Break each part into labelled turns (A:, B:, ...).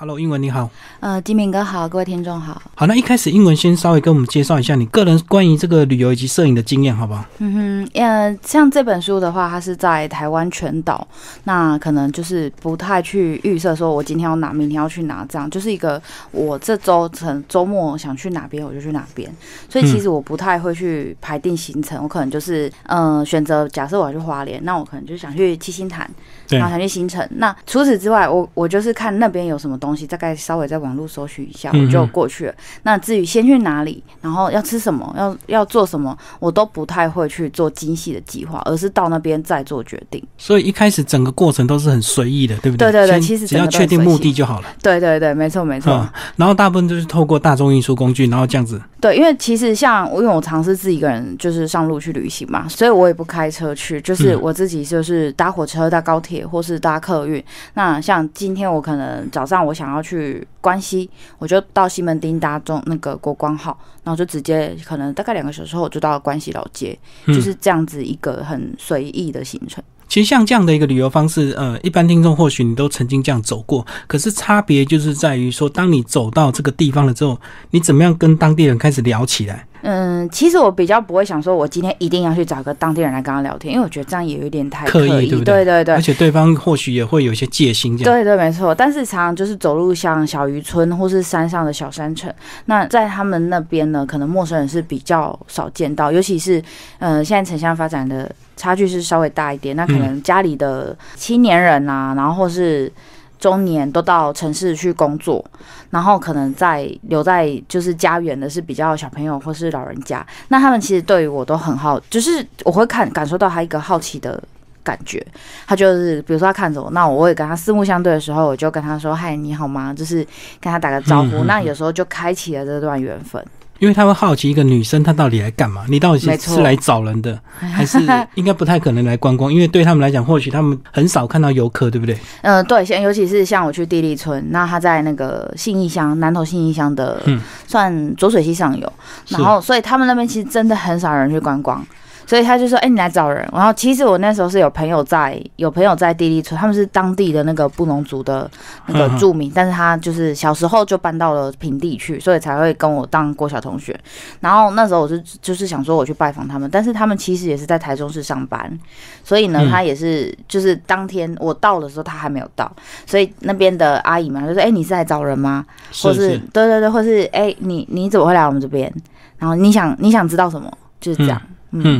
A: Hello，英文你好。
B: 呃，金明哥好，各位听众好。
A: 好，那一开始英文先稍微跟我们介绍一下你个人关于这个旅游以及摄影的经验，好不好？
B: 嗯哼，呃，像这本书的话，它是在台湾全岛，那可能就是不太去预设说我今天要哪，明天要去哪，这样就是一个我这周成周末想去哪边我就去哪边，所以其实我不太会去排定行程，我可能就是呃选择，假设我要去花莲，那我可能就想去七星潭，然后想去新城。那除此之外，我我就是看那边有什么东。东西大概稍微在网络搜寻一下，我就过去了。那至于先去哪里，然后要吃什么，要要做什么，我都不太会去做精细的计划，而是到那边再做决定。
A: 所以一开始整个过程都是很随意的，对不
B: 对？对对对，其实
A: 只要确定目的就好了。
B: 对对对，没错没错。
A: 然后大部分就是透过大众运输工具，然后这样子。
B: 对，因为其实像我因为我尝试自己一个人就是上路去旅行嘛，所以我也不开车去，就是我自己就是搭火车、搭高铁或是搭客运。那像今天我可能早上我想要去。关西，我就到西门町搭中那个国光号，然后就直接可能大概两个小时后，我就到了关西老街，就是这样子一个很随意的行程。
A: 其实像这样的一个旅游方式，呃，一般听众或许你都曾经这样走过，可是差别就是在于说，当你走到这个地方了之后，你怎么样跟当地人开始聊起来？
B: 嗯，其实我比较不会想说，我今天一定要去找个当地人来跟他聊天，因为我觉得这样也有点太
A: 刻
B: 意，
A: 对不
B: 对？对对对。
A: 而且对方或许也会有一些戒心，这样。
B: 对对，没错。但是常常就是走入像小渔村或是山上的小山城，那在他们那边呢，可能陌生人是比较少见到，尤其是呃，现在城乡发展的差距是稍微大一点，那可能家里的青年人啊，然后或是。中年都到城市去工作，然后可能在留在就是家园的是比较小朋友或是老人家，那他们其实对于我都很好，就是我会看感受到他一个好奇的感觉，他就是比如说他看着我，那我会跟他四目相对的时候，我就跟他说嗨，你好吗？就是跟他打个招呼，那有时候就开启了这段缘分。
A: 因为他会好奇一个女生她到底来干嘛？你到底是是来找人的，还是应该不太可能来观光？因为对他们来讲，或许他们很少看到游客，对不对？
B: 嗯，对，像尤其是像我去地利村，那他在那个信义乡南投信义乡的，嗯算浊水溪上游，然后所以他们那边其实真的很少人去观光。所以他就说：“哎，你来找人。”然后其实我那时候是有朋友在，有朋友在地利村，他们是当地的那个布农族的那个住民，但是他就是小时候就搬到了平地去，所以才会跟我当国小同学。然后那时候我是就是想说我去拜访他们，但是他们其实也是在台中市上班，所以呢，他也是就是当天我到的时候他还没有到，所以那边的阿姨嘛就说：“哎，你是来找人吗？或是对对对，或是哎，你你怎么会来我们这边？然后你想你想知道什么？就是这样。”嗯，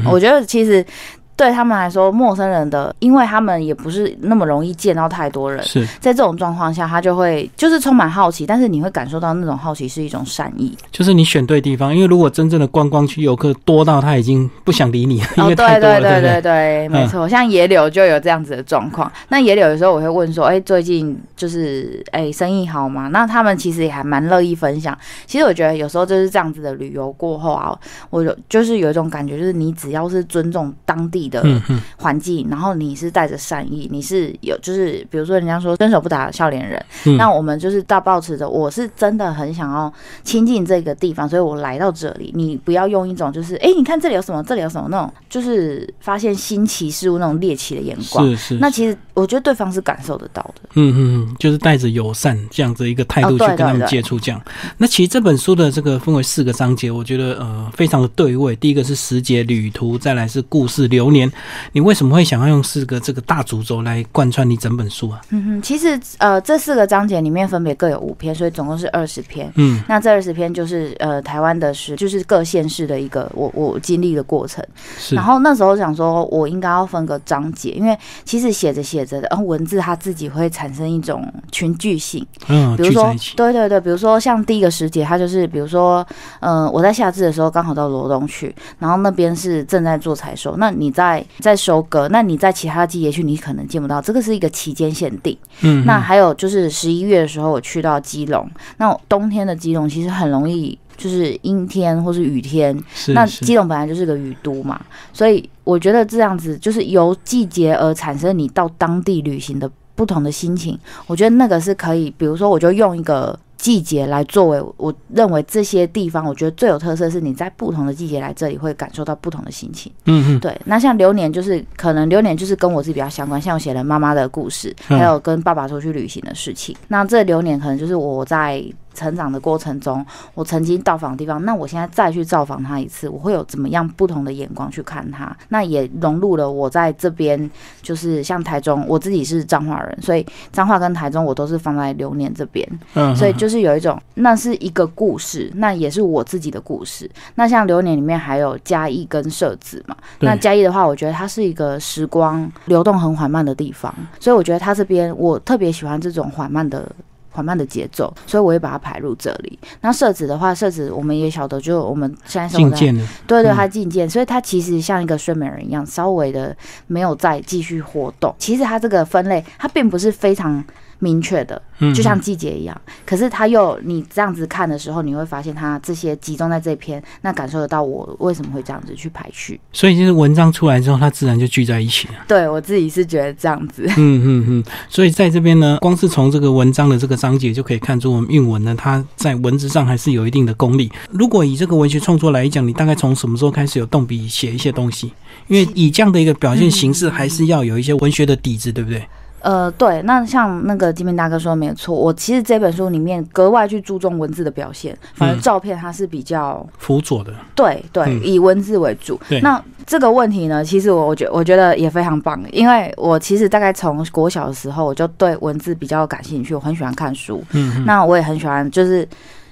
B: 我觉得其实。对他们来说，陌生人的，因为他们也不是那么容易见到太多人，
A: 是
B: 在这种状况下，他就会就是充满好奇，但是你会感受到那种好奇是一种善意，
A: 就是你选对地方，因为如果真正的观光区游客多到他已经不想理你，因为太多了，
B: 对对对对对，没错，像野柳就有这样子的状况。那野柳有时候我会问说，哎，最近就是哎生意好吗？那他们其实也还蛮乐意分享。其实我觉得有时候就是这样子的旅游过后啊，我就就是有一种感觉，就是你只要是尊重当地。的环境，然后你是带着善意，你是有就是比如说人家说伸手不打笑脸人，那我们就是大抱持着，我是真的很想要亲近这个地方，所以我来到这里。你不要用一种就是哎，你看这里有什么，这里有什么那种，就是发现新奇事物那种猎奇的眼光。
A: 是是，
B: 那其实我觉得对方是感受得到的。
A: 嗯嗯嗯，就是带着友善这样子一个态度去跟他们接触，这样。那其实这本书的这个分为四个章节，我觉得呃非常的对位。第一个是时节旅途，再来是故事流年。你为什么会想要用四个这个大主轴来贯穿你整本书啊？
B: 嗯哼，其实呃，这四个章节里面分别各有五篇，所以总共是二十篇。嗯，那这二十篇就是呃台湾的是就是各县市的一个我我经历的过程。
A: 是。
B: 然后那时候想说，我应该要分个章节，因为其实写着写然后文字它自己会产生一种群聚性。
A: 嗯，
B: 比如说，对对对，比如说像第一个时节，它就是比如说，嗯，我在夏至的时候刚好到罗东去，然后那边是正在做采收，那你在。在在收割，那你在其他季节去，你可能见不到。这个是一个期间限定。嗯，那还有就是十一月的时候，我去到基隆，那冬天的基隆其实很容易就是阴天或是雨天。那基隆本来就是个雨都嘛，所以我觉得这样子就是由季节而产生你到当地旅行的不同的心情。我觉得那个是可以，比如说我就用一个。季节来作为我认为这些地方，我觉得最有特色是你在不同的季节来这里会感受到不同的心情。
A: 嗯嗯，
B: 对。那像流年就是可能流年就是跟我自己比较相关，像我写了妈妈的故事，还有跟爸爸出去旅行的事情。那这流年可能就是我在。成长的过程中，我曾经到访的地方，那我现在再去造访他一次，我会有怎么样不同的眼光去看他？那也融入了我在这边，就是像台中，我自己是彰化人，所以彰化跟台中我都是放在流年这边，嗯，所以就是有一种，那是一个故事，那也是我自己的故事。那像流年里面还有嘉义跟社子嘛，那嘉义的话，我觉得它是一个时光流动很缓慢的地方，所以我觉得它这边我特别喜欢这种缓慢的。缓慢的节奏，所以我会把它排入这里。那设置的话，设置我们也晓得，就我们现在
A: 进件
B: 对对，它进件，所以它其实像一个睡美人一样，稍微的没有再继续活动。其实它这个分类，它并不是非常。明确的，就像季节一样。可是它又，你这样子看的时候，你会发现它这些集中在这篇，那感受得到我为什么会这样子去排序。
A: 所以就是文章出来之后，它自然就聚在一起了。
B: 对我自己是觉得这样子。
A: 嗯嗯嗯。所以在这边呢，光是从这个文章的这个章节就可以看出，我们韵文呢，它在文字上还是有一定的功力。如果以这个文学创作来讲，你大概从什么时候开始有动笔写一些东西？因为以这样的一个表现形式，还是要有一些文学的底子，对不对？
B: 呃，对，那像那个金明大哥说的没有错，我其实这本书里面格外去注重文字的表现，反正照片它是比较
A: 辅佐的，
B: 对对，以文字为主。那这个问题呢，其实我我觉我觉得也非常棒，因为我其实大概从国小的时候我就对文字比较感兴趣，我很喜欢看书，嗯，那我也很喜欢就是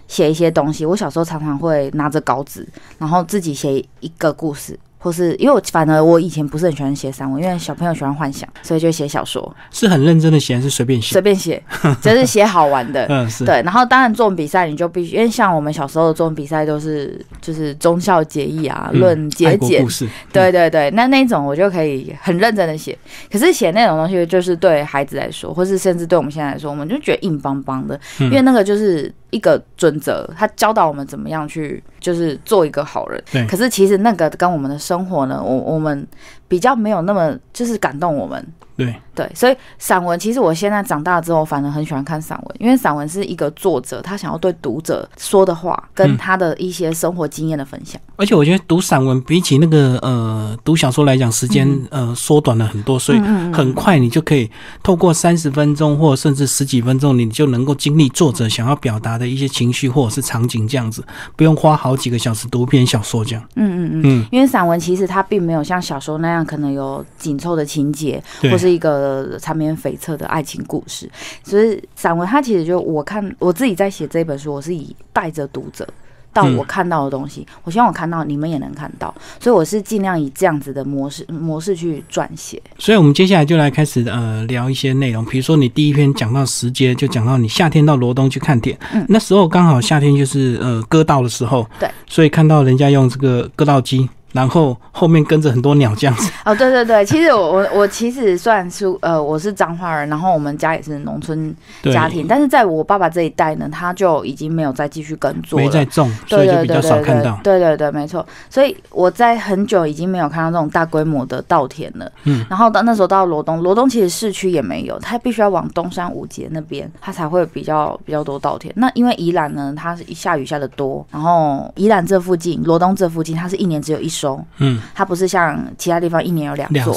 B: 写一些东西。我小时候常常会拿着稿纸，然后自己写一个故事。或是因为我反而我以前不是很喜欢写散文，因为小朋友喜欢幻想，所以就写小说。
A: 是很认真的写，还是随便写？
B: 随便写，只是写好玩的。
A: 嗯，是
B: 对。然后当然作文比赛你就必须，因为像我们小时候的作文比赛都是就是忠孝节义啊，论节俭。
A: 故事。
B: 对对对，那那种我就可以很认真的写。可是写那种东西，就是对孩子来说，或是甚至对我们现在来说，我们就觉得硬邦邦的，因为那个就是。一个准则，他教导我们怎么样去，就是做一个好人。
A: 对。
B: 可是其实那个跟我们的生活呢，我我们比较没有那么就是感动我们。
A: 对
B: 对，所以散文其实我现在长大之后，反而很喜欢看散文，因为散文是一个作者他想要对读者说的话，跟他的一些生活经验的分享。
A: 而且我觉得读散文比起那个呃读小说来讲，时间呃缩短了很多，所以很快你就可以透过三十分钟或甚至十几分钟，你就能够经历作者想要表达的一些情绪或者是场景这样子，不用花好几个小时读一篇小说这样。
B: 嗯嗯嗯，因为散文其实它并没有像小说那样可能有紧凑的情节，或是。一个缠绵悱恻的爱情故事，所以散文它其实就我看我自己在写这本书，我是以带着读者到我看到的东西，我希望我看到你们也能看到，所以我是尽量以这样子的模式模式去撰写。
A: 所以，我们接下来就来开始呃聊一些内容，比如说你第一篇讲到时间，就讲到你夏天到罗东去看点，嗯，那时候刚好夏天就是呃割稻的时候，
B: 对，
A: 所以看到人家用这个割稻机。然后后面跟着很多鸟这样子
B: 哦，对对对，其实我我我其实算是呃我是彰化人，然后我们家也是农村家庭，但是在我爸爸这一代呢，他就已经没有再继续耕作，
A: 没在种，所以就比较少看到。
B: 对对对，没错。所以我在很久已经没有看到这种大规模的稻田了。嗯，然后到那时候到罗东，罗东其实市区也没有，它必须要往东山五节那边，它才会比较比较多稻田。那因为宜兰呢，它是一下雨下的多，然后宜兰这附近，罗东这附近，它是一年只有一收。嗯，它不是像其他地方一年有两
A: 座，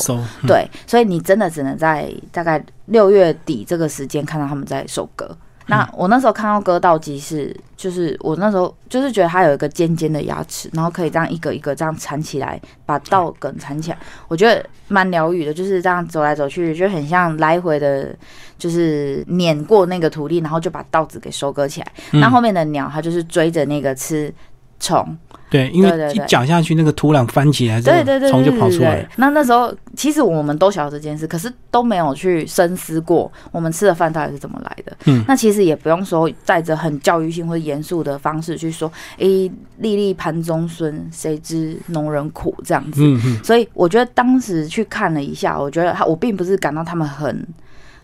B: 对，所以你真的只能在大概六月底这个时间看到他们在收割。那我那时候看到割稻机是，就是我那时候就是觉得它有一个尖尖的牙齿，然后可以这样一个一个这样缠起来，把稻梗缠起来，我觉得蛮疗愈的，就是这样走来走去，就很像来回的，就是碾过那个土地，然后就把稻子给收割起来。那后面的鸟，它就是追着那个吃虫。
A: 对，因为一搅下去，那个土壤翻起来，
B: 对对对，
A: 虫就跑出来。
B: 那那时候其实我们都晓得这件事，可是都没有去深思过，我们吃的饭到底是怎么来的。嗯，那其实也不用说带着很教育性或者严肃的方式去说，哎，粒粒盘中孙，谁知农人苦这样子。嗯嗯。所以我觉得当时去看了一下，我觉得他，我并不是感到他们很。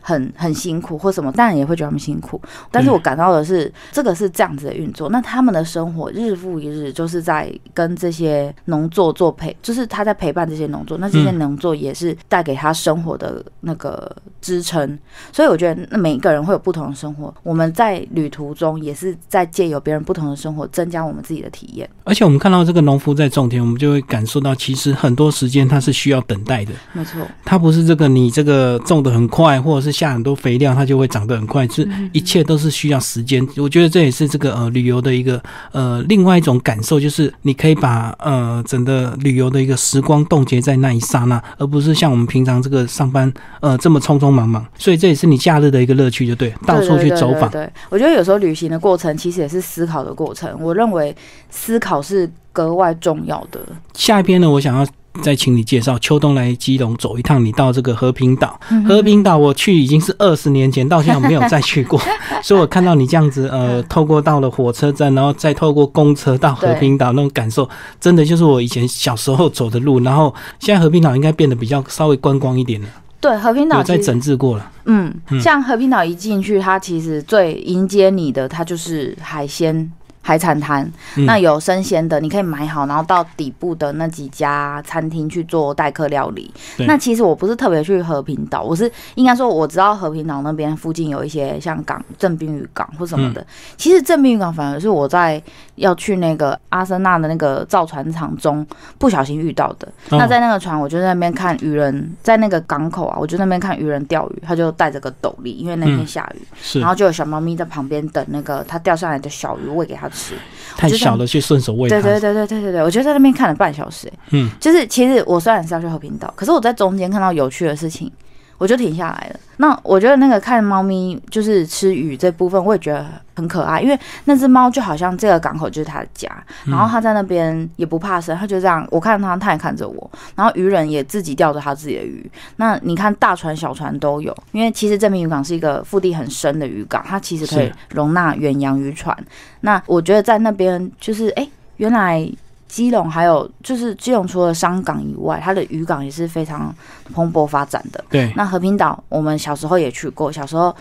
B: 很很辛苦或什么，当然也会觉得他们辛苦。但是我感到的是，这个是这样子的运作。那他们的生活日复一日，就是在跟这些农作做陪，就是他在陪伴这些农作。那这些农作也是带给他生活的那个支撑。所以我觉得，那每一个人会有不同的生活。我们在旅途中也是在借由别人不同的生活，增加我们自己的体验。
A: 而且我们看到这个农夫在种田，我们就会感受到，其实很多时间他是需要等待的。
B: 没错，
A: 他不是这个你这个种的很快，或者是下很多肥料，它就会长得很快，是一切都是需要时间。我觉得这也是这个呃旅游的一个呃另外一种感受，就是你可以把呃整个旅游的一个时光冻结在那一刹那，而不是像我们平常这个上班呃这么匆匆忙忙。所以这也是你假日的一个乐趣，就对，到处去走访。
B: 对，我觉得有时候旅行的过程其实也是思考的过程。我认为思考是格外重要的。
A: 下一篇呢，我想要。再请你介绍秋冬来基隆走一趟，你到这个和平岛。和平岛我去已经是二十年前，到现在没有再去过，所以我看到你这样子，呃，透过到了火车站，然后再透过公车到和平岛那种感受，真的就是我以前小时候走的路。然后现在和平岛应该变得比较稍微观光一点了。
B: 对，和平岛
A: 在整治过了。
B: 嗯，像和平岛一进去，它其实最迎接你的，它就是海鲜。海产摊，那有生鲜的，你可以买好，然后到底部的那几家餐厅去做待客料理。那其实我不是特别去和平岛，我是应该说我知道和平岛那边附近有一些像港正滨渔港或什么的。其实正滨渔港反而是我在要去那个阿森纳的那个造船厂中不小心遇到的。那在那个船，我就在那边看渔人，在那个港口啊，我就那边看渔人钓鱼，他就带着个斗笠，因为那天下雨，然后就有小猫咪在旁边等那个他钓上来的小鱼喂给他。
A: 太小了，去顺手喂。
B: 对对对对对对对，我觉得在那边看了半小时，嗯，就是其实我虽然是要去和平岛，可是我在中间看到有趣的事情。我就停下来了。那我觉得那个看猫咪就是吃鱼这部分，我也觉得很可爱，因为那只猫就好像这个港口就是它的家，然后它在那边也不怕生，它就这样，我看它，它也看着我。然后渔人也自己钓着它自己的鱼。那你看大船小船都有，因为其实这名渔港是一个腹地很深的渔港，它其实可以容纳远洋渔船。那我觉得在那边就是哎，原来。基隆还有就是基隆，除了商港以外，它的渔港也是非常蓬勃发展的。
A: 对，
B: 那和平岛我们小时候也去过，小时候。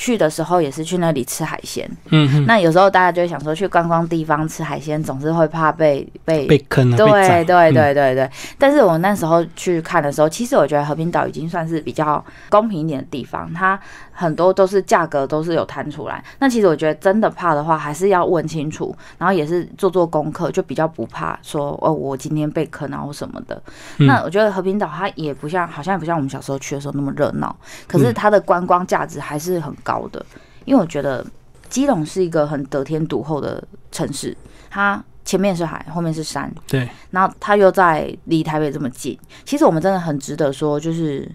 B: 去的时候也是去那里吃海鲜，嗯，那有时候大家就会想说去观光地方吃海鲜，总是会怕被被
A: 被坑，
B: 对对对对对。但是我那时候去看的时候，其实我觉得和平岛已经算是比较公平一点的地方，它很多都是价格都是有摊出来。那其实我觉得真的怕的话，还是要问清楚，然后也是做做功课，就比较不怕说哦我今天被坑啊或什么的。那我觉得和平岛它也不像，好像也不像我们小时候去的时候那么热闹，可是它的观光价值还是很。高的，因为我觉得基隆是一个很得天独厚的城市，它前面是海，后面是山，
A: 对，
B: 然后它又在离台北这么近，其实我们真的很值得说，就是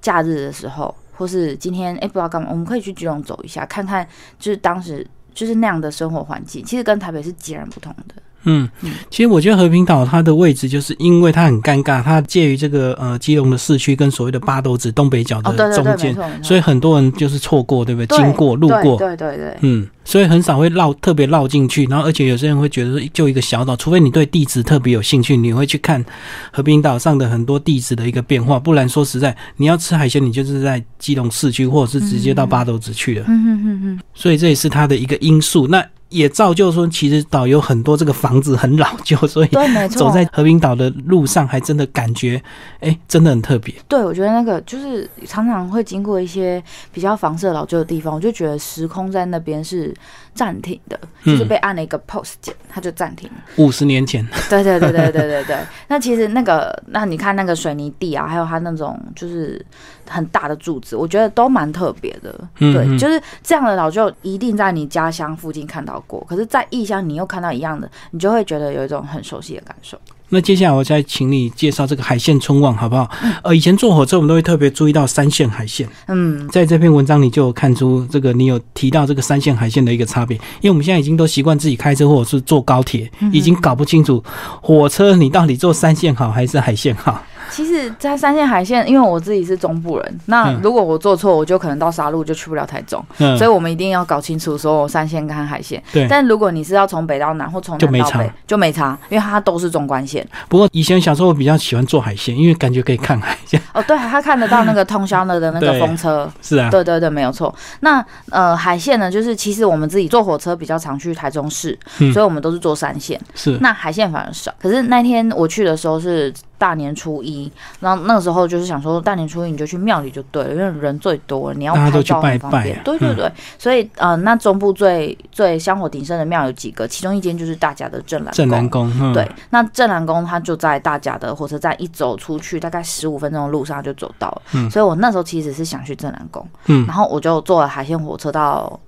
B: 假日的时候，或是今天哎不知道干嘛，我们可以去基隆走一下，看看就是当时就是那样的生活环境，其实跟台北是截然不同的。
A: 嗯，其实我觉得和平岛它的位置就是因为它很尴尬，它介于这个呃基隆的市区跟所谓的八斗子东北角的中间，所以很多人就是错过，对不对？经过路过，
B: 对对对，
A: 嗯，所以很少会绕特别绕进去，然后而且有些人会觉得说就一个小岛，除非你对地质特别有兴趣，你会去看和平岛上的很多地质的一个变化，不然说实在，你要吃海鲜，你就是在基隆市区或者是直接到八斗子去了，嗯嗯嗯嗯，所以这也是它的一个因素。那也造就说，其实岛有很多这个房子很老旧，所以走在和平岛的路上，还真的感觉，哎，真的很特别。
B: 对，我觉得那个就是常常会经过一些比较房舍老旧的地方，我就觉得时空在那边是暂停的，就是被按了一个 pause 键，它就暂停。
A: 五十年前。
B: 对对对对对对对。那其实那个，那你看那个水泥地啊，还有它那种就是很大的柱子，我觉得都蛮特别的。对，就是这样的老旧，一定在你家乡附近看到。过，可是，在异乡你又看到一样的，你就会觉得有一种很熟悉的感受。
A: 那接下来我再请你介绍这个海线春望好不好？呃，以前坐火车我们都会特别注意到三线海线。嗯，在这篇文章里就有看出这个，你有提到这个三线海线的一个差别。因为我们现在已经都习惯自己开车或者是坐高铁，已经搞不清楚火车你到底坐三线好还是海线好。
B: 其实，在三线海线，因为我自己是中部人，那如果我做错，我就可能到沙鹿就去不了台中，所以我们一定要搞清楚所有三线跟海线。
A: 对，
B: 但如果你是要从北到南或从南到北，就没差，因为它都是中关线。
A: 不过以前小时候我比较喜欢坐海线，因为感觉可以看海线。
B: 哦，对，他看得到那个通宵的的那个风车。
A: 是啊，
B: 对对对，没有错。那呃，海线呢，就是其实我们自己坐火车比较常去台中市，所以我们都是坐三线。
A: 是，
B: 那海线反而少。可是那天我去的时候是。大年初一，然后那个时候就是想说，大年初一你就去庙里就对了，因为人最多，你要拍照很方便。对对对，所以呃，那中部最最香火鼎盛的庙有几个？其中一间就是大甲的镇南
A: 镇南宫。
B: 对，那镇南宫它就在大甲的火车站，一走出去大概十五分钟的路上就走到了。嗯，所以我那时候其实是想去镇南宫。嗯，然后我就坐了海鲜火车到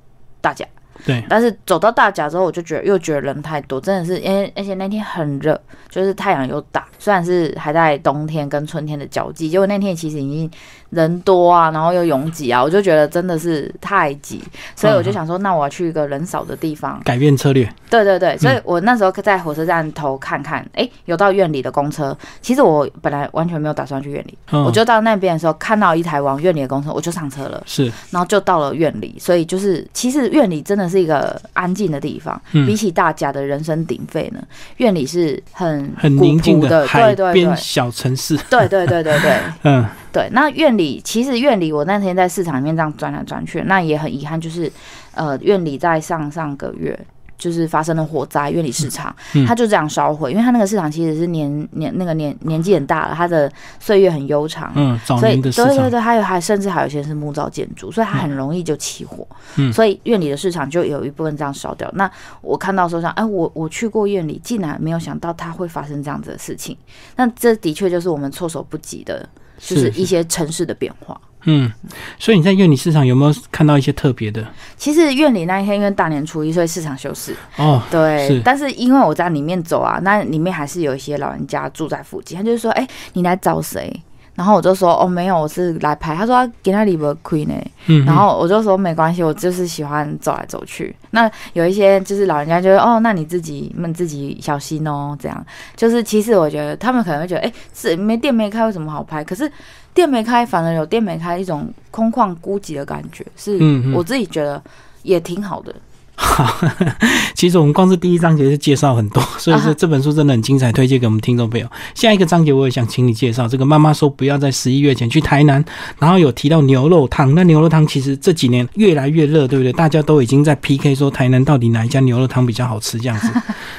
B: 大甲。
A: 对，
B: 但是走到大甲之后，我就觉得又觉得人太多，真的是因为而且那天很热，就是太阳又大，虽然是还在冬天跟春天的交际，结果那天其实已经。人多啊，然后又拥挤啊，我就觉得真的是太挤，所以我就想说，那我要去一个人少的地方，
A: 改变策略。
B: 对对对，所以我那时候在火车站头看看，哎，有到院里的公车。其实我本来完全没有打算去院里，我就到那边的时候看到一台往院里的公车，我就上车了。
A: 是，
B: 然后就到了院里，所以就是其实院里真的是一个安静的地方，比起大家的人声鼎沸呢，院里是很
A: 很宁静
B: 的
A: 海边小城市。
B: 对对对对对，嗯。对，那院里其实院里，我那天在市场里面这样转来转去，那也很遗憾，就是呃，院里在上上个月就是发生了火灾，院里市场它就这样烧毁，因为它那个市场其实是年年那个年年纪很大了，它的岁月很悠长，
A: 嗯，所以对
B: 对对，还有还甚至还有一些是木造建筑，所以它很容易就起火，嗯，所以院里的市场就有一部分这样烧掉。那我看到说像，哎，我我去过院里，竟然没有想到它会发生这样子的事情，那这的确就是我们措手不及的。就是一些城市的变化，
A: 嗯，所以你在院里市场有没有看到一些特别的？
B: 其实院里那一天因为大年初一，所以市场休市
A: 哦。
B: 对，但是因为我在里面走啊，那里面还是有一些老人家住在附近，他就是说，哎，你来找谁？然后我就说哦没有，我是来拍。他说给他里边亏呢。嗯。然后我就说没关系，我就是喜欢走来走去。那有一些就是老人家就得哦，那你自己们自己小心哦。这样就是其实我觉得他们可能会觉得哎，是没店没开，为什么好拍？可是店没开，反而有店没开一种空旷孤寂的感觉，是我自己觉得也挺好的。
A: 其实我们光是第一章节就介绍很多，所以说这本书真的很精彩，推荐给我们听众朋友。下一个章节我也想请你介绍这个妈妈说不要在十一月前去台南，然后有提到牛肉汤。那牛肉汤其实这几年越来越热，对不对？大家都已经在 PK 说台南到底哪一家牛肉汤比较好吃这样子。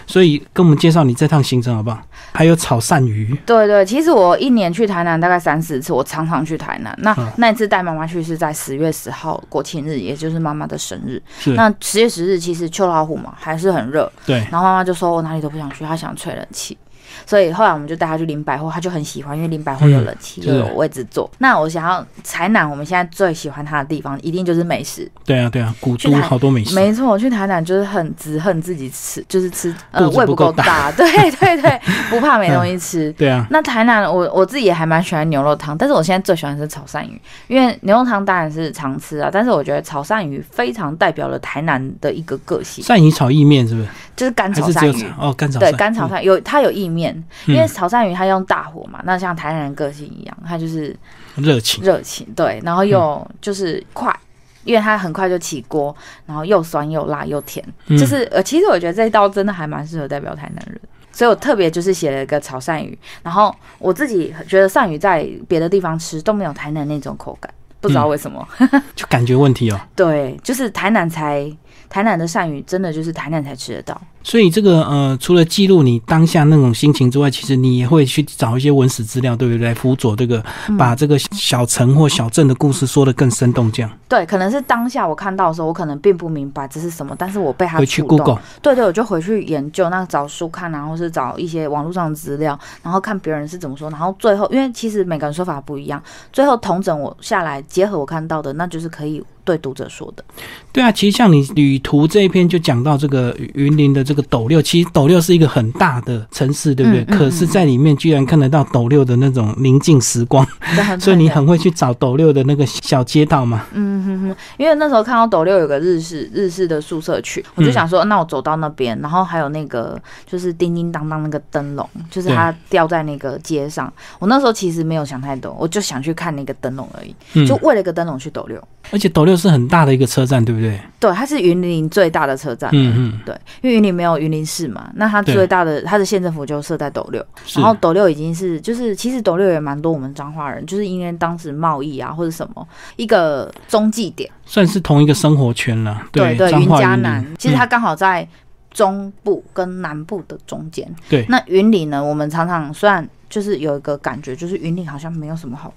A: 所以跟我们介绍你这趟行程好不好？还有炒鳝鱼。
B: 对对，其实我一年去台南大概三四次，我常常去台南。那那一次带妈妈去是在十月十号国庆日，也就是妈妈的生日。那十月十日其实秋老虎嘛还是很热。
A: 对。
B: 然后妈妈就说：“我哪里都不想去，她想吹冷气。”所以后来我们就带他去林百货，他就很喜欢，因为林百货有冷气，又有位置坐。那我想要台南，我们现在最喜欢它的地方，一定就是美食。
A: 对啊，对啊，古都好多美食。
B: 没错，我去台南就是很只恨自己吃，就是吃呃胃不够大。对对对，不怕没东西吃。
A: 对啊。
B: 那台南我我自己也还蛮喜欢牛肉汤，但是我现在最喜欢吃炒鳝鱼，因为牛肉汤当然是常吃啊，但是我觉得炒鳝鱼非常代表了台南的一个个性。
A: 鳝鱼炒意面是不是？
B: 就是干炒鳝鱼
A: 哦，干炒
B: 对干炒鳝有它有意面，因为炒鳝鱼它用大火嘛，那像台南人个性一样，它就是
A: 热情。
B: 热情对，然后又就是快，因为它很快就起锅，然后又酸又辣又甜，就是呃，其实我觉得这一道真的还蛮适合代表台南人，所以我特别就是写了一个潮汕鱼，然后我自己觉得鳝鱼在别的地方吃都没有台南那种口感，不知道为什么，
A: 就感觉问题哦，
B: 对，就是台南才。台南的鳝鱼真的就是台南才吃得到，
A: 所以这个呃，除了记录你当下那种心情之外，其实你也会去找一些文史资料，对不对？来辅佐这个，把这个小城或小镇的故事说的更生动，这样。
B: 对，可能是当下我看到的时候，我可能并不明白这是什么，但是我被他
A: 回去 Google，
B: 对对，我就回去研究，那找书看，然后是找一些网络上的资料，然后看别人是怎么说，然后最后，因为其实每个人说法不一样，最后同整我下来，结合我看到的，那就是可以对读者说的。
A: 对啊，其实像你旅途这一篇就讲到这个云林的这个斗六，其实斗六是一个很大的城市，对不对？可是，在里面居然看得到斗六的那种宁静时光，所以你很会去找斗六的那个小街道嘛。
B: 嗯哼哼，因为那时候看到斗六有个日式日式的宿舍区，我就想说，那我走到那边，然后还有那个就是叮叮当当那个灯笼，就是它吊在那个街上。我那时候其实没有想太多，我就想去看那个灯笼而已，就为了一个灯笼去斗六。
A: 而且斗六是很大的一个车站，对不对？
B: 对，它是云林最大的车站。嗯嗯，对，因为云林没有云林市嘛，那它最大的它的县政府就设在斗六。然后斗六已经是就是其实斗六也蛮多我们彰化人，就是因为当时贸易啊或者什么一个中继点，
A: 算是同一个生活圈了。对
B: 对，云嘉南其实它刚好在中部跟南部的中间。
A: 对，
B: 那云林呢，我们常常虽然就是有一个感觉，就是云林好像没有什么好。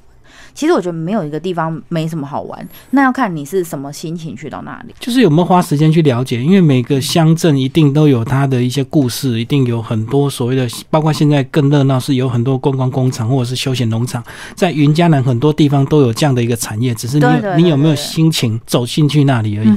B: 其实我觉得没有一个地方没什么好玩，那要看你是什么心情去到那里。
A: 就是有没有花时间去了解，因为每个乡镇一定都有它的一些故事，一定有很多所谓的，包括现在更热闹是有很多观光工厂或者是休闲农场，在云嘉南很多地方都有这样的一个产业，只是你你有没有心情走进去那里而已。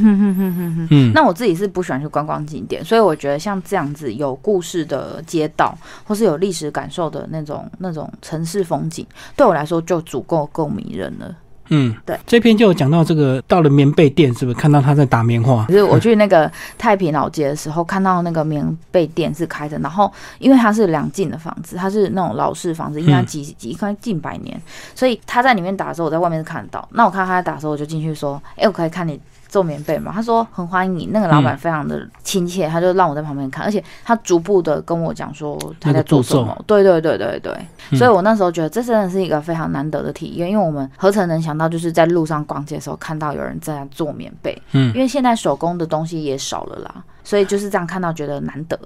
B: 嗯，那我自己是不喜欢去观光景点，所以我觉得像这样子有故事的街道，或是有历史感受的那种那种城市风景，对我来说就足够够。迷人了，
A: 嗯，
B: 对，
A: 这篇就有讲到这个，到了棉被店是不是看到他在打棉花？
B: 就是我去那个太平老街的时候，看到那个棉被店是开着，然后因为它是两进的房子，它是那种老式房子，应该几几快近百年，所以他在里面打的时候，我在外面是看得到。那我看他在打的时候，我就进去说：“哎，我可以看你。”做棉被嘛，他说很欢迎你，那个老板非常的亲切，他就让我在旁边看，而且他逐步的跟我讲说他在做什么，对对对对对，所以我那时候觉得这真的是一个非常难得的体验，因为我们何曾能想到就是在路上逛街的时候看到有人在做棉被，嗯，因为现在手工的东西也少了啦，所以就是这样看到觉得难得。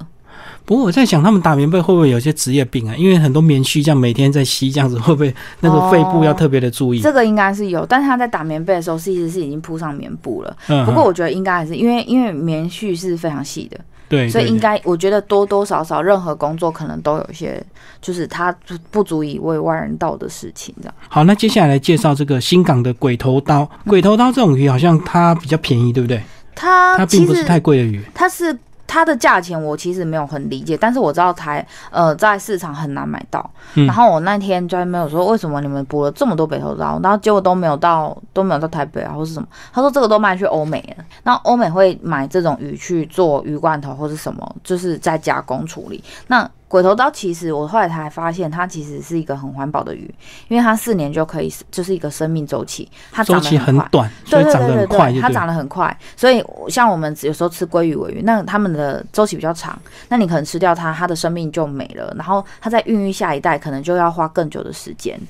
A: 不过我在想，他们打棉被会不会有些职业病啊？因为很多棉絮这样每天在吸，这样子会不会那个肺部要特别的注意？
B: 这个应该是有，但是他在打棉被的时候，其实是已经铺上棉布了。不过我觉得应该还是因为因为棉絮是非常细的，
A: 对，
B: 所以应该我觉得多多少少任何工作可能都有一些，就是他不不足以为外人道的事情这样。
A: 好，那接下来来介绍这个新港的鬼头刀。鬼头刀这种鱼好像它比较便宜，对不对？
B: 它
A: 它并不是太贵的鱼，
B: 它是。它的价钱我其实没有很理解，但是我知道台呃在市场很难买到。然后我那天专门有说为什么你们捕了这么多北头刀，然后结果都没有到都没有到台北啊或是什么？他说这个都卖去欧美了，那欧美会买这种鱼去做鱼罐头或是什么，就是在加工处理。那鬼头刀其实我后来才发现，它其实是一个很环保的鱼，因为它四年就可以，就是一个生命周期，它
A: 周期很短，
B: 对对对
A: 对对，
B: 它长得很快，所以像我们有时候吃鲑鱼、尾鱼，那它们的周期比较长，那你可能吃掉它，它的生命就没了，然后它在孕育下一代，可能就要花更久的时间，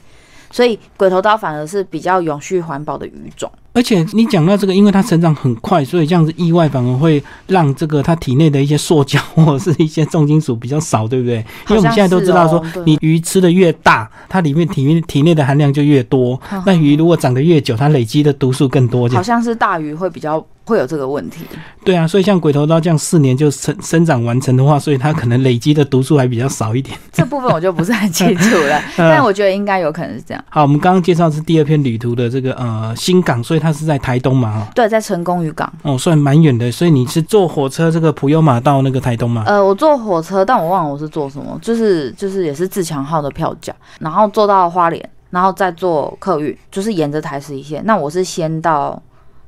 B: 所以鬼头刀反而是比较永续环保的鱼种。
A: 而且你讲到这个，因为它成长很快，所以这样子意外反而会让这个它体内的一些塑胶或者是一些重金属比较少，对不对？因为我们现在都知道说，你鱼吃的越大，它里面体体内的含量就越多。那鱼如果长得越久，它累积的毒素更多。
B: 好像是大鱼会比较会有这个问题。
A: 对啊，所以像鬼头刀这样四年就生生长完成的话，所以它可能累积的毒素还比较少一点。
B: 这部分我就不是很清楚了，但我觉得应该有可能是这样。
A: 好，我们刚刚介绍是第二篇旅途的这个呃新港，所以。它是在台东嘛？
B: 对，在成功渔港。
A: 哦，算蛮远的，所以你是坐火车这个普悠马到那个台东吗？
B: 呃，我坐火车，但我忘了我是坐什么，就是就是也是自强号的票价，然后坐到花莲，然后再坐客运，就是沿着台十一线。那我是先到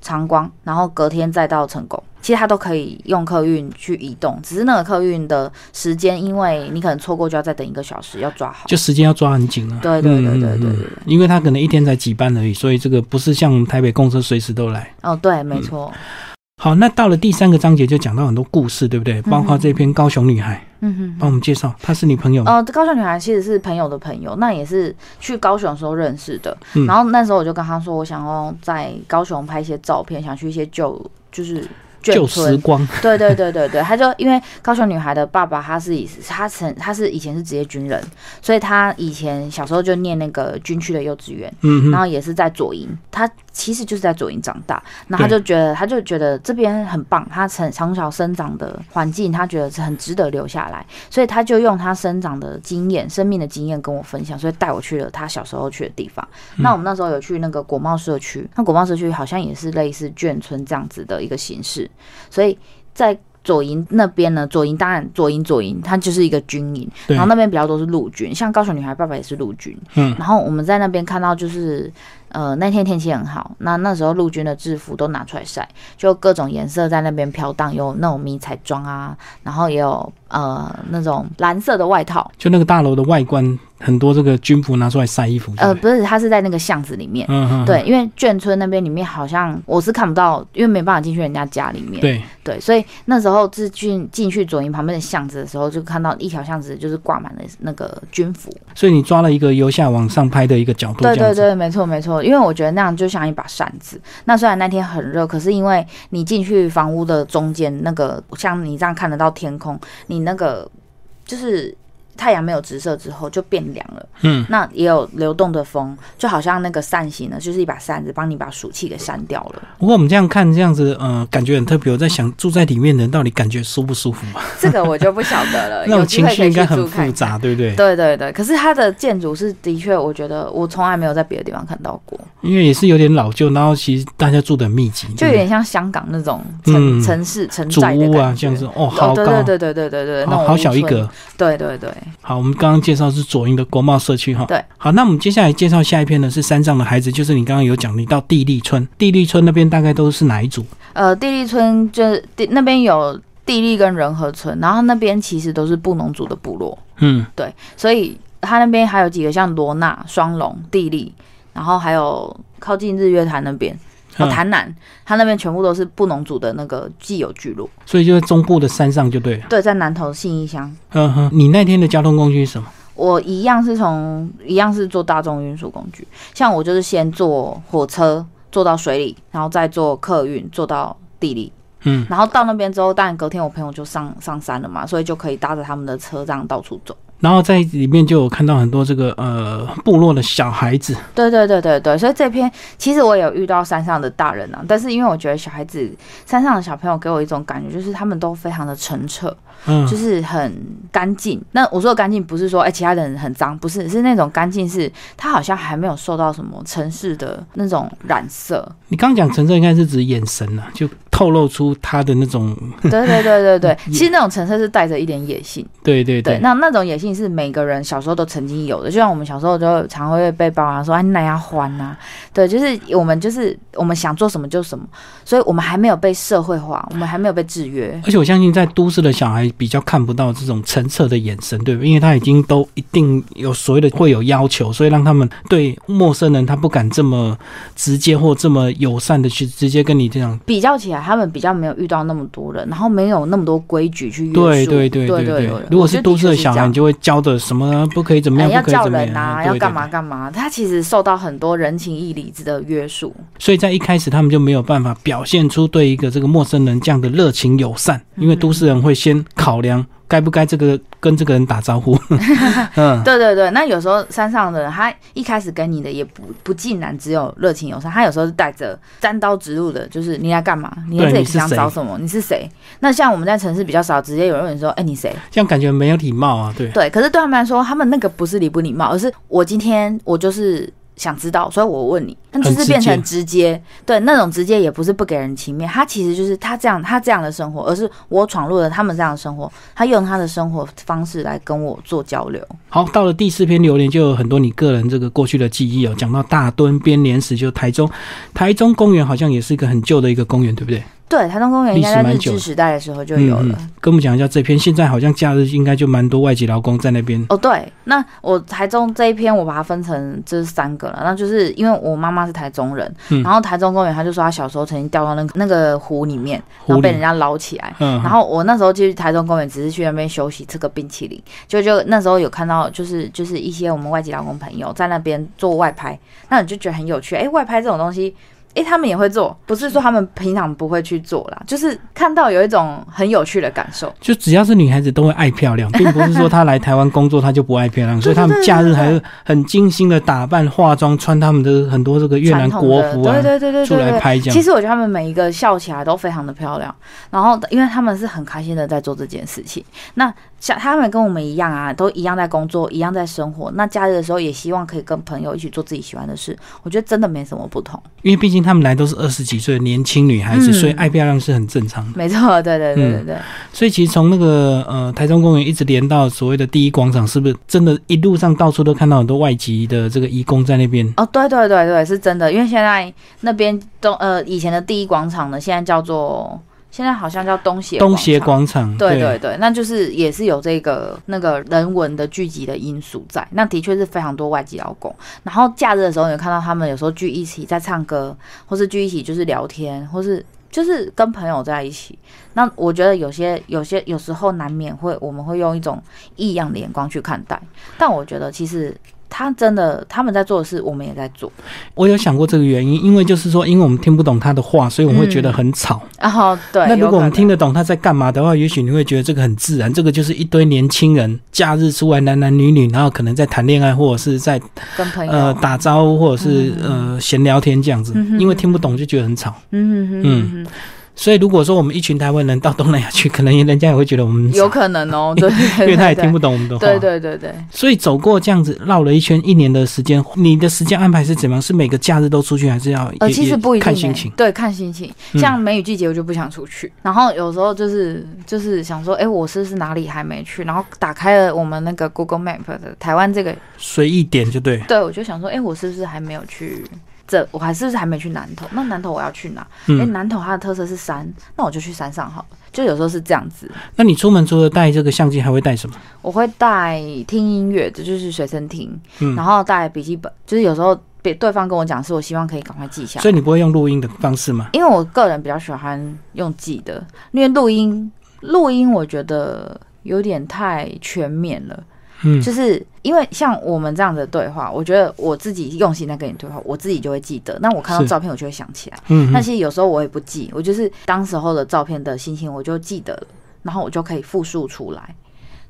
B: 长光，然后隔天再到成功。其实它都可以用客运去移动，只是那个客运的时间，因为你可能错过就要再等一个小时，要抓好。
A: 就时间要抓很紧啊。
B: 对对对对对对。
A: 因为它可能一天才几班而已，所以这个不是像台北公车随时都来。
B: 哦，对，没错。
A: 好，那到了第三个章节就讲到很多故事，对不对？包括这篇高雄女孩，嗯哼，帮我们介绍，她是你朋友。
B: 呃，高雄女孩其实是朋友的朋友，那也是去高雄的时候认识的。然后那时候我就跟她说，我想要在高雄拍一些照片，想去一些旧，就是。
A: 旧时光，
B: 对对对对对，他就因为高雄女孩的爸爸，他是以他曾他是以前是职业军人，所以他以前小时候就念那个军区的幼稚园，嗯，然后也是在左营，他其实就是在左营长大，那他就觉得他就觉得这边很棒，他从从小生长的环境，他觉得是很值得留下来，所以他就用他生长的经验、生命的经验跟我分享，所以带我去了他小时候去的地方。那我们那时候有去那个国贸社区，那国贸社区好像也是类似眷村这样子的一个形式，所以在。左营那边呢？左营当然左营左营，它就是一个军营，然后那边比较多是陆军，像高雄女孩爸爸也是陆军。嗯，然后我们在那边看到就是，呃，那天天气很好，那那时候陆军的制服都拿出来晒，就各种颜色在那边飘荡，有那种迷彩装啊，然后也有呃那种蓝色的外套，
A: 就那个大楼的外观。很多这个军服拿出来晒衣服，
B: 呃，不是，他是在那个巷子里面，嗯嗯，对，因为眷村那边里面好像我是看不到，因为没办法进去人家家里面，
A: 对。
B: 对，所以那时候是进进去左营旁边的巷子的时候，就看到一条巷子就是挂满了那个军服，
A: 所以你抓了一个由下往上拍的一个角度，
B: 对对对，没错没错，因为我觉得那样就像一把扇子。那虽然那天很热，可是因为你进去房屋的中间那个，像你这样看得到天空，你那个就是。太阳没有直射之后就变凉了，嗯，那也有流动的风，就好像那个扇形呢，就是一把扇子帮你把暑气给扇掉了。
A: 不过我们这样看这样子，呃，感觉很特别。我在想住在里面的人到底感觉舒不舒服嘛？
B: 这个我就不晓得了。
A: 那种情绪应该很复杂，对不对？
B: 对对对。可是它的建筑是的确，我觉得我从来没有在别的地方看到过。
A: 因为也是有点老旧，然后其实大家住的密集，
B: 就有点像香港那种城城市城寨的
A: 屋啊，这样子哦，好高，
B: 对对对对对对，那
A: 好小一格，
B: 对对对。
A: 好，我们刚刚。介绍是左营的国贸社区哈，
B: 对，
A: 好，那我们接下来介绍下一篇呢是山上的孩子，就是你刚刚有讲，你到地利村，地利村那边大概都是哪一组？
B: 呃，地利村就地那边有地利跟仁和村，然后那边其实都是布农族的部落，嗯，对，所以他那边还有几个像罗纳、双龙、地利，然后还有靠近日月潭那边。台南，他那边全部都是布农族的那个既有聚落，
A: 所以就在中部的山上就对了。
B: 对，在南投信义乡。
A: 嗯哼，你那天的交通工具是什么？
B: 我一样是从一样是坐大众运输工具，像我就是先坐火车坐到水里，然后再坐客运坐到地里。嗯，然后到那边之后，但隔天我朋友就上上山了嘛，所以就可以搭着他们的车这样到处走。
A: 然后在里面就有看到很多这个呃部落的小孩子，
B: 对对对对对，所以这篇其实我有遇到山上的大人啊，但是因为我觉得小孩子山上的小朋友给我一种感觉，就是他们都非常的澄澈，嗯，就是很干净。那我说的干净不是说哎其他人很脏，不是，是那种干净是他好像还没有受到什么城市的那种染色。
A: 你刚讲澄澈应该是指眼神啊，就透露出他的那种，
B: 对对对对对，其实那种澄澈是带着一点野性，
A: 对对对，
B: 那那种野性。是每个人小时候都曾经有的，就像我们小时候就常会被爸妈说：“哎，你哪样欢呐？”对，就是我们就是我们想做什么就什么，所以我们还没有被社会化，我们还没有被制约。
A: 而且我相信，在都市的小孩比较看不到这种澄澈的眼神，对不对？因为他已经都一定有所谓的会有要求，所以让他们对陌生人他不敢这么直接或这么友善的去直接跟你这样
B: 比较起来，他们比较没有遇到那么多人，然后没有那么多规矩去约束。
A: 对对对对对，如果是都市的小孩，你就会。教的什么不可以怎么样？
B: 要叫人啊，要干嘛干嘛？他其实受到很多人情义理之的约束，
A: 所以在一开始他们就没有办法表现出对一个这个陌生人这样的热情友善，因为都市人会先考量。该不该这个跟这个人打招呼？
B: 嗯，对对对。那有时候山上的人，他一开始跟你的也不不尽然只有热情友善，他有时候是带着单刀直入的，就是你来干嘛？你在这里想找什么？你是谁？那像我们在城市比较少，直接有人说：“哎，你谁？”
A: 这样感觉没有礼貌啊。对
B: 对，可是对他们来说，他们那个不是礼不礼貌，而是我今天我就是。想知道，所以我问你，那就是变成直接，对那种直接也不是不给人情面，他其实就是他这样他这样的生活，而是我闯入了他们这样的生活，他用他的生活方式来跟我做交流。
A: 好，到了第四篇留言，就有很多你个人这个过去的记忆哦，讲到大墩编年史，就台中，台中公园好像也是一个很旧的一个公园，对不对？
B: 对，台东公园应该在日治时代的时候就有了。
A: 跟我们讲一下这篇，现在好像假日应该就蛮多外籍劳工在那边。
B: 哦，对，那我台中这一篇我把它分成这三个了，那就是因为我妈妈是台中人，然后台中公园他就说他小时候曾经掉到那个那个湖里面，然后被人家捞起来。嗯，然后我那时候去台中公园只是去那边休息，吃个冰淇淋，就就那时候有看到就是就是一些我们外籍劳工朋友在那边做外拍，那你就觉得很有趣。哎，外拍这种东西。哎，他们也会做，不是说他们平常不会去做啦，就是看到有一种很有趣的感受。
A: 就只要是女孩子都会爱漂亮，并不是说她来台湾工作她就不爱漂亮，所以他们假日还是很精心的打扮、化妆，穿他们的很多这个越南国服
B: 啊，对对对对，
A: 出来拍这样。
B: 其实我觉得他们每一个笑起来都非常的漂亮，然后因为他们是很开心的在做这件事情。那像他们跟我们一样啊，都一样在工作，一样在生活。那假日的时候也希望可以跟朋友一起做自己喜欢的事。我觉得真的没什么不同，
A: 因为毕竟他们来都是二十几岁的年轻女孩子，所以爱漂亮是很正常的。
B: 没错，对对对对对。
A: 所以其实从那个呃台中公园一直连到所谓的第一广场，是不是真的一路上到处都看到很多外籍的这个义工在那边？
B: 哦，对对对对，是真的。因为现在那边都呃以前的第一广场呢，现在叫做。现在好像叫东协
A: 东协广场，
B: 对对对，那就是也是有这个那个人文的聚集的因素在。那的确是非常多外籍劳工，然后假日的时候，你看到他们有时候聚一起在唱歌，或是聚一起就是聊天，或是就是跟朋友在一起。那我觉得有些有些有时候难免会我们会用一种异样的眼光去看待，但我觉得其实。他真的，他们在做的事，我们也在做。
A: 我有想过这个原因，因为就是说，因为我们听不懂他的话，所以我们会觉得很吵。
B: 然后，对。
A: 那如果我们听得懂他在干嘛的话，也许你会觉得这个很自然。这个就是一堆年轻人假日出来，男男女女，然后可能在谈恋爱，或者是在
B: 跟朋友
A: 呃打招呼，或者是呃闲聊天这样子。因为听不懂就觉得很吵。嗯嗯嗯。所以，如果说我们一群台湾人到东南亚去，可能人家也会觉得我们
B: 有可能哦，对，
A: 因为他也听不懂我们的话。
B: 对对对对。
A: 所以走过这样子绕了一圈，一年的时间，你的时间安排是怎么样？是每个假日都出去，还是要？
B: 呃，其实不一定，
A: 看心情。
B: 对，看心情。像梅雨季节，我就不想出去。然后有时候就是就是想说，哎，我是不是哪里还没去？然后打开了我们那个 Google Map 的台湾这个，
A: 随意点就对。
B: 对，我就想说，哎，我是不是还没有去？这我还是不是还没去南头？那南头我要去哪？哎，南头它的特色是山，那我就去山上好了。就有时候是这样子。
A: 那你出门除了带这个相机，还会带什么？
B: 我会带听音乐，这就是随身听，然后带笔记本。就是有时候别对方跟我讲，是我希望可以赶快记下。
A: 所以你不会用录音的方式吗？
B: 因为我个人比较喜欢用记的，因为录音录音我觉得有点太全面了。嗯，就是因为像我们这样的对话，我觉得我自己用心在跟你对话，我自己就会记得。那我看到照片，我就会想起来。嗯，但其实有时候我也不记，我就是当时候的照片的心情，我就记得了，然后我就可以复述出来。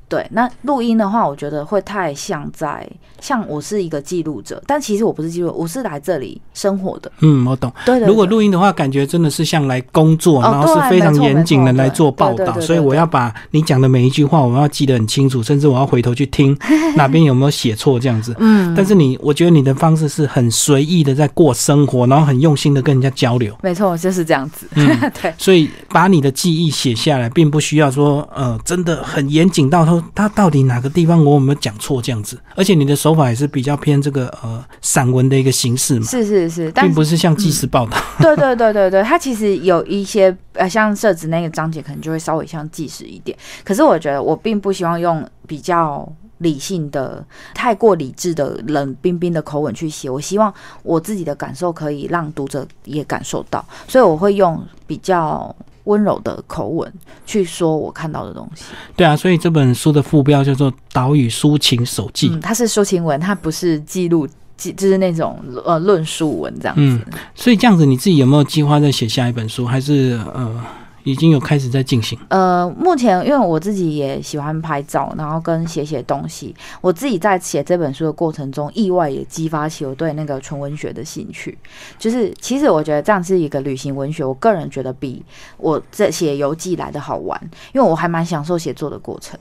B: 对，那录音的话，我觉得会太像在像我是一个记录者，但其实我不是记录，我是来这里生活的。
A: 嗯，我懂。
B: 对对。
A: 如果录音的话，感觉真的是像来工作，然后是非常严谨的来做报道，所以我要把你讲的每一句话，我要记得很清楚，甚至我要回头去听 哪边有没有写错这样子。嗯。但是你，我觉得你的方式是很随意的在过生活，然后很用心的跟人家交流。
B: 没错，就是这样子。嗯，对。
A: 所以把你的记忆写下来，并不需要说呃，真的很严谨到头。他到底哪个地方我有没有讲错这样子？而且你的手法也是比较偏这个呃散文的一个形式嘛？
B: 是是是，但
A: 并不是像纪实报道。
B: 对对对对对，它其实有一些呃，像设置那个章节，可能就会稍微像纪实一点。可是我觉得我并不希望用比较理性的、太过理智的冷冰冰的口吻去写。我希望我自己的感受可以让读者也感受到，所以我会用比较。温柔的口吻去说我看到的东西。
A: 对啊，所以这本书的副标叫做《岛屿抒情手记》。
B: 嗯，它是抒情文，它不是记录，记就是那种呃论述文这样子。嗯，
A: 所以这样子，你自己有没有计划再写下一本书？还是呃？已经有开始在进行。
B: 呃，目前因为我自己也喜欢拍照，然后跟写写东西。我自己在写这本书的过程中，意外也激发起我对那个纯文学的兴趣。就是其实我觉得这样是一个旅行文学，我个人觉得比我这写游记来的好玩，因为我还蛮享受写作的过程。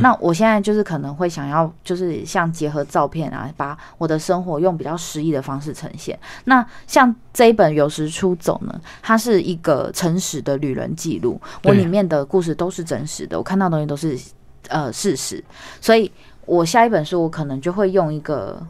B: 那我现在就是可能会想要，就是像结合照片啊，把我的生活用比较诗意的方式呈现。那像这一本《有时出走》呢，它是一个诚实的旅人记录，我里面的故事都是真实的，我看到东西都是呃事实。所以我下一本书，我可能就会用一个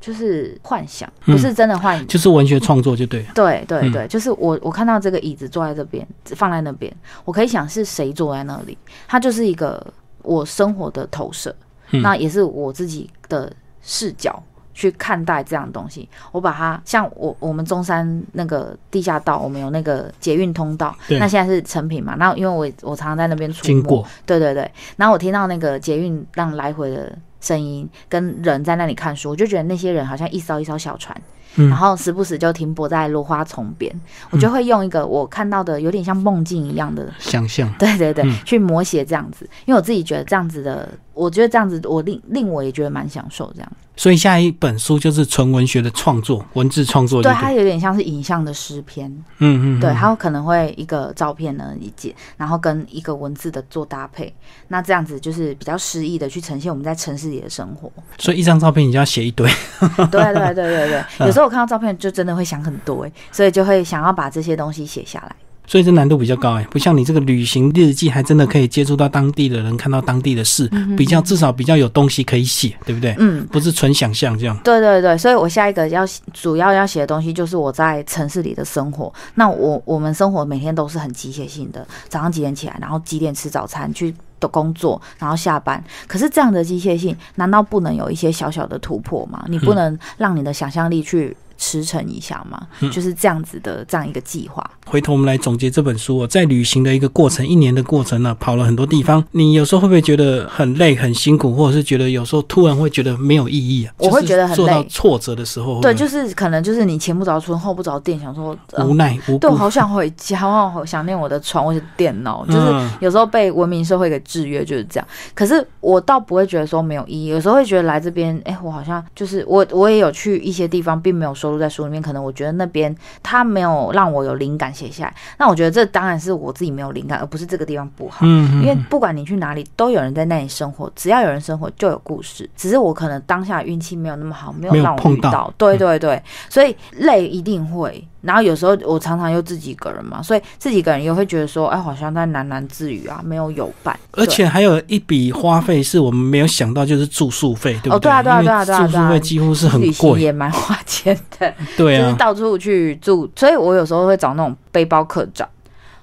B: 就是幻想，不是真的幻想，
A: 就是文学创作就对。
B: 对对对，就是我我看到这个椅子坐在这边，放在那边，我可以想是谁坐在那里，它就是一个。我生活的投射，那也是我自己的视角去看待这样东西。我把它像我我们中山那个地下道，我们有那个捷运通道，那现在是成品嘛。那因为我我常常在那边出没，对对对。然后我听到那个捷运让来回的声音，跟人在那里看书，我就觉得那些人好像一艘一艘小船，然后时不时就停泊在落花丛边，我就会用一个我看到的有点像梦境一样的
A: 想象，
B: 对 对对，去摹写这样子，因为我自己觉得这样子的，我觉得这样子我令令我也觉得蛮享受这样。
A: 所以下一本书就是纯文学的创作，文字创作。
B: 对，它有点像是影像的诗篇。嗯嗯。对，它可能会一个照片呢一件，然后跟一个文字的做搭配，那这样子就是比较诗意的去呈现我们在城市里的生活。
A: 所以一张照片你就要写一堆。
B: 对对对对对，有时候我看到照片就真的会想很多哎，所以就会想要把这些东西写下来。
A: 所以这难度比较高哎，不像你这个旅行日记，还真的可以接触到当地的人，看到当地的事，比较至少比较有东西可以写，对不对？嗯，不是纯想象这样。
B: 对对对，所以我下一个要主要要写的东西就是我在城市里的生活。那我我们生活每天都是很机械性的，早上几点起来，然后几点吃早餐，去的工作，然后下班。可是这样的机械性，难道不能有一些小小的突破吗？你不能让你的想象力去。驰骋一下嘛，就是这样子的这样一个计划。
A: 回头我们来总结这本书，在旅行的一个过程，一年的过程呢，跑了很多地方。你有时候会不会觉得很累、很辛苦，或者是觉得有时候突然会觉得没有意义啊？
B: 我会觉得很
A: 累。挫折的时候，
B: 对，就是可能就是你前不着村后不着店，想说
A: 无奈无。
B: 对，我好想回家，好想念我的床，我的电脑。就是有时候被文明社会给制约，就是这样。可是我倒不会觉得说没有意义，有时候会觉得来这边，哎，我好像就是我，我也有去一些地方，并没有收录在书里面，可能我。觉得那边他没有让我有灵感写下来，那我觉得这当然是我自己没有灵感，而不是这个地方不好。嗯，因为不管你去哪里，都有人在那里生活，只要有人生活就有故事。只是我可能当下运气没有那么好，没有让我遇到。对对对，所以累一定会。然后有时候我常常又自己一个人嘛，所以自己一个人也会觉得说，哎，好像在喃喃自语啊，没有有伴。
A: 而且还有一笔花费是我们没有想到，就是住宿费，对不对？哦，
B: 对啊，对啊，对啊，对啊，
A: 住宿费几乎是很贵，
B: 也蛮花钱的。
A: 对
B: 啊，就是到处去住，所以我有时候会找那种背包客栈。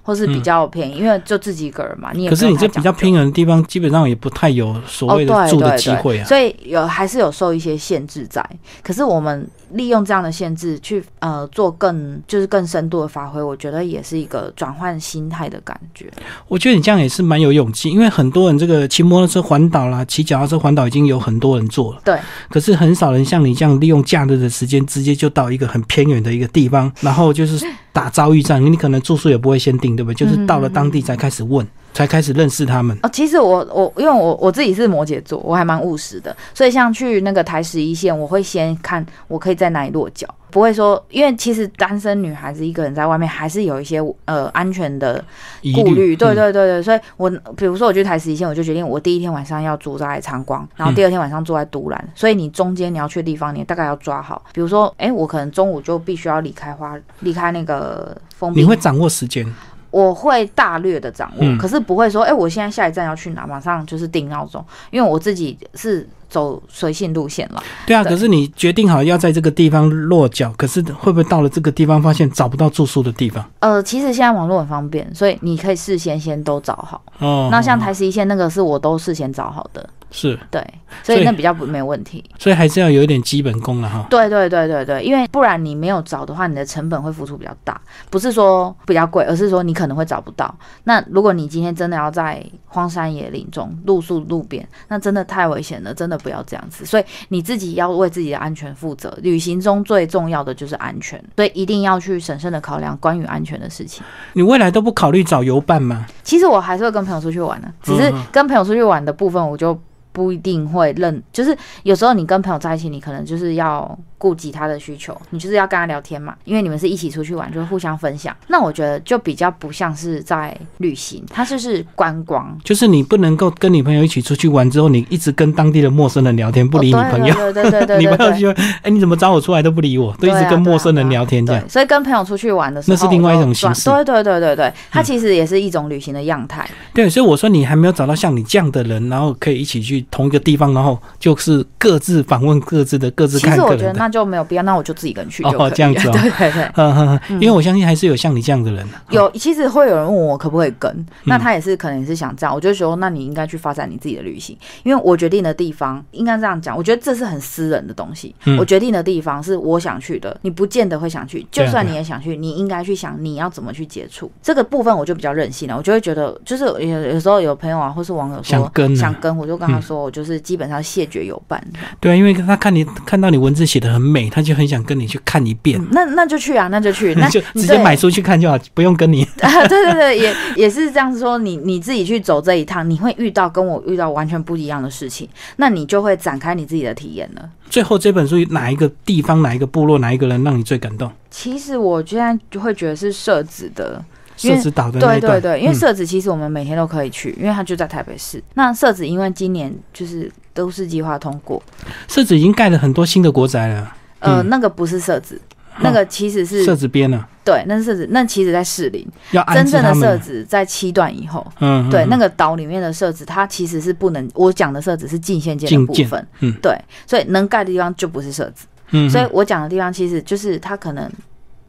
B: 或是比较便宜，因为就自己一个人嘛，你也
A: 可是你这比较偏远的地方，基本上也不太有所谓的住的机会啊，
B: 所以有还是有受一些限制在。可是我们利用这样的限制去呃做更就是更深度的发挥，我觉得也是一个转换心态的感觉。
A: 我觉得你这样也是蛮有勇气，因为很多人这个骑摩托车环岛啦，骑脚踏车环岛已经有很多人做了，
B: 对。
A: 可是很少人像你这样利用假日的时间，直接就到一个很偏远的一个地方，然后就是。打遭遇战，你可能住宿也不会先定，对不对？就是到了当地才开始问。才开始认识他们
B: 哦。其实我我因为我我自己是摩羯座，我还蛮务实的，所以像去那个台十一线，我会先看我可以在哪里落脚，不会说，因为其实单身女孩子一个人在外面还是有一些呃安全的顾虑。对对对对，所以我比如说我去台十一线，我就决定我第一天晚上要住在长光，然后第二天晚上住在都兰。所以你中间你要去的地方，你大概要抓好。比如说，哎，我可能中午就必须要离开花，离开那个封闭。
A: 你会掌握时间。
B: 我会大略的掌握，可是不会说，哎，我现在下一站要去哪，马上就是定闹钟，因为我自己是走随性路线了。
A: 对啊，可是你决定好要在这个地方落脚，可是会不会到了这个地方发现找不到住宿的地方？
B: 呃，其实现在网络很方便，所以你可以事先先都找好。哦，那像台十一线那个是我都事先找好的。
A: 是
B: 对，所以那比较不没有问题，
A: 所以还是要有一点基本功了哈。
B: 对对对对对，因为不然你没有找的话，你的成本会付出比较大，不是说比较贵，而是说你可能会找不到。那如果你今天真的要在荒山野岭中露宿路边，那真的太危险了，真的不要这样子。所以你自己要为自己的安全负责，旅行中最重要的就是安全，所以一定要去审慎的考量关于安全的事情。
A: 你未来都不考虑找游伴吗？
B: 其实我还是会跟朋友出去玩的，只是跟朋友出去玩的部分，我就。不一定会认，就是有时候你跟朋友在一起，你可能就是要顾及他的需求，你就是要跟他聊天嘛，因为你们是一起出去玩，就是互相分享。那我觉得就比较不像是在旅行，它就是观光，
A: 就是你不能够跟你朋友一起出去玩之后，你一直跟当地的陌生人聊天，不理你朋友，
B: 对对对 对，
A: 你朋友就哎你怎么找我出来都不理我，都一直跟陌生人聊天这样。
B: 所以跟朋友出去玩的时候，
A: 那是另外一种形式。
B: 对对对对对，它其实也是一种旅行的样态。
A: 对，所以我说你还没有找到像你这样的人，然后可以一起去同一个地方，然后就是各自访问各自的，各自看。
B: 其实我觉得那就没有必要，那我就自己一个人去就可以。
A: 这样子，
B: 对对对。
A: 因为我相信还是有像你这样的人。
B: 有，其实会有人问我可不可以跟，那他也是可能也是想这样。我就说，那你应该去发展你自己的旅行，因为我决定的地方应该这样讲。我觉得这是很私人的东西。我决定的地方是我想去的，你不见得会想去。就算你也想去，你应该去想你要怎么去接触这个部分。我就比较任性了，我就会觉得，就是有有时候有朋友啊，或是网友说
A: 想跟，
B: 想跟，我就跟他说，我就是基本上谢绝有伴。
A: 对啊，因为他看你看到你文字写的很很美，他就很想跟你去看一遍。
B: 那那就去啊，那就去，那
A: 就直接买书去看就好，不用跟你。
B: 对对对，也也是这样子说，你你自己去走这一趟，你会遇到跟我遇到完全不一样的事情，那你就会展开你自己的体验了。
A: 最后这本书哪一个地方、哪一个部落、哪一个人让你最感动？
B: 其实我现在就会觉得是设置的。
A: 设置岛的
B: 对对对，因为设置其实我们每天都可以去，因为它就在台北市。那设置因为今年就是都市计划通过，
A: 设置已经盖了很多新的国宅了。
B: 呃，那个不是设置，那个其实是
A: 设置边了。
B: 对，那是设置，那其实在士林。
A: 要
B: 真正的设置在七段以后。嗯，对，那个岛里面的设置，它其实是不能。我讲的设置是近县界的部分。嗯，对，所以能盖的地方就不是设置。嗯，所以我讲的地方其实就是它可能。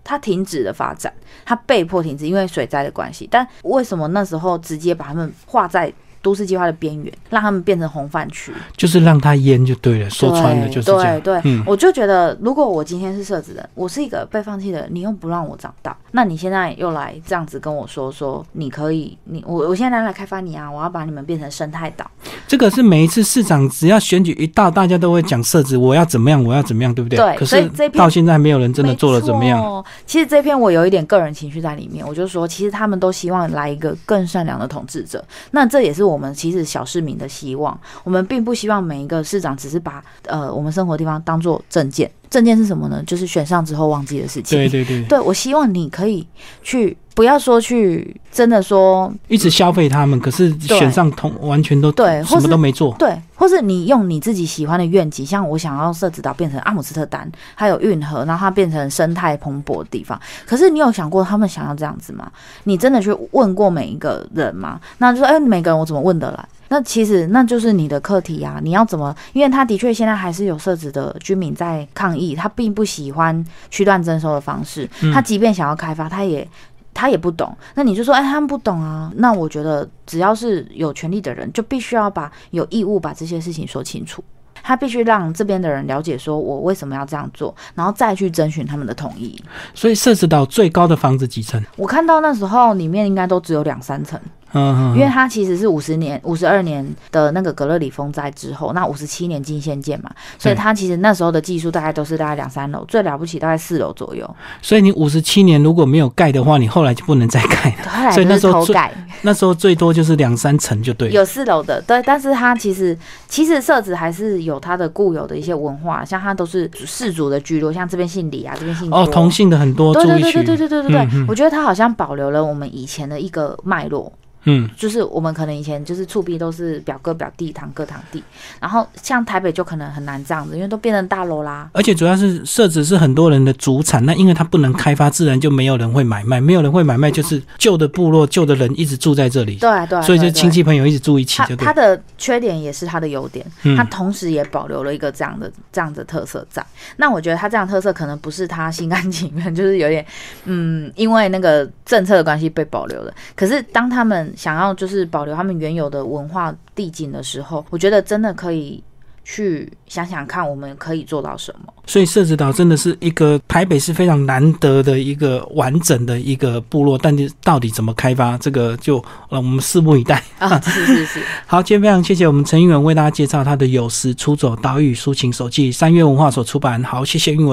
B: 它停止了发展，它被迫停止，因为水灾的关系。但为什么那时候直接把它们划在？都市计划的边缘，让他们变成红饭区，
A: 就是让他淹就对了。说穿了就是这样。
B: 对对，我就觉得，如果我今天是设置人，我是一个被放弃的人，你又不让我长大，那你现在又来这样子跟我说说，你可以，你我我现在来开发你啊，我要把你们变成生态岛。
A: 这个是每一次市长只要选举一到，大家都会讲设置，我要怎么样，我要怎么样，对不对？
B: 对。
A: 可是到现在没有人真的做了怎么样。
B: 其实这篇我有一点个人情绪在里面，我就说，其实他们都希望来一个更善良的统治者，那这也是我们其实小。市民的希望，我们并不希望每一个市长只是把呃我们生活地方当做证件。证件是什么呢？就是选上之后忘记的事情。
A: 对对对，
B: 对我希望你可以去，不要说去真的说
A: 一直消费他们，可是选上同完全都
B: 对，
A: 什么都没做。
B: 对，或是你用你自己喜欢的愿景，像我想要设置岛变成阿姆斯特丹，还有运河，然后它变成生态蓬勃的地方。可是你有想过他们想要这样子吗？你真的去问过每一个人吗？那就说，哎，每个人我怎么问得来？那其实那就是你的课题啊！你要怎么？因为他的确现在还是有设置的居民在抗议，他并不喜欢区段征收的方式。他即便想要开发，他也他也不懂。那你就说，哎，他们不懂啊？那我觉得，只要是有权利的人，就必须要把有义务把这些事情说清楚。他必须让这边的人了解，说我为什么要这样做，然后再去征询他们的同意。
A: 所以，设置到最高的房子几层？
B: 我看到那时候里面应该都只有两三层。嗯，因为它其实是五十年、五十二年的那个格勒里风灾之后，那五十七年进线建嘛，所以它其实那时候的技术大概都是大概两三楼，最了不起大概四楼左右。
A: 所以你五十七年如果没有盖的话，你后来就不能再盖了。所以那时候
B: 盖，
A: 那时候最多就是两三层就对。
B: 有四楼的，对，但是它其实其实设置还是有它的固有的一些文化，像它都是氏族的居落，像这边姓李啊，这边姓
A: 哦，同姓的很多。
B: 对对对对对对对对对，我觉得它好像保留了我们以前的一个脉络。嗯，就是我们可能以前就是厝壁都是表哥表弟堂哥堂弟，然后像台北就可能很难这样子，因为都变成大楼啦。
A: 而且主要是设置是很多人的主产，那因为它不能开发，自然就没有人会买卖，没有人会买卖，就是旧的部落旧的人一直住在这里。
B: 对对，
A: 所以就亲戚朋友一直住一起。就
B: 它的缺点也是它的优点，它同时也保留了一个这样的这样的特色在。那我觉得它这样特色可能不是他心甘情愿，就是有点嗯，因为那个政策的关系被保留了。可是当他们想要就是保留他们原有的文化地景的时候，我觉得真的可以去想想看，我们可以做到什么。
A: 所以社子岛真的是一个台北是非常难得的一个完整的一个部落，但是到底怎么开发，这个就呃我们拭目以待
B: 啊！是是是。
A: 好，今天非常谢谢我们陈英文为大家介绍他的有时出走岛屿抒情手记，三月文化所出版。好，谢谢英文。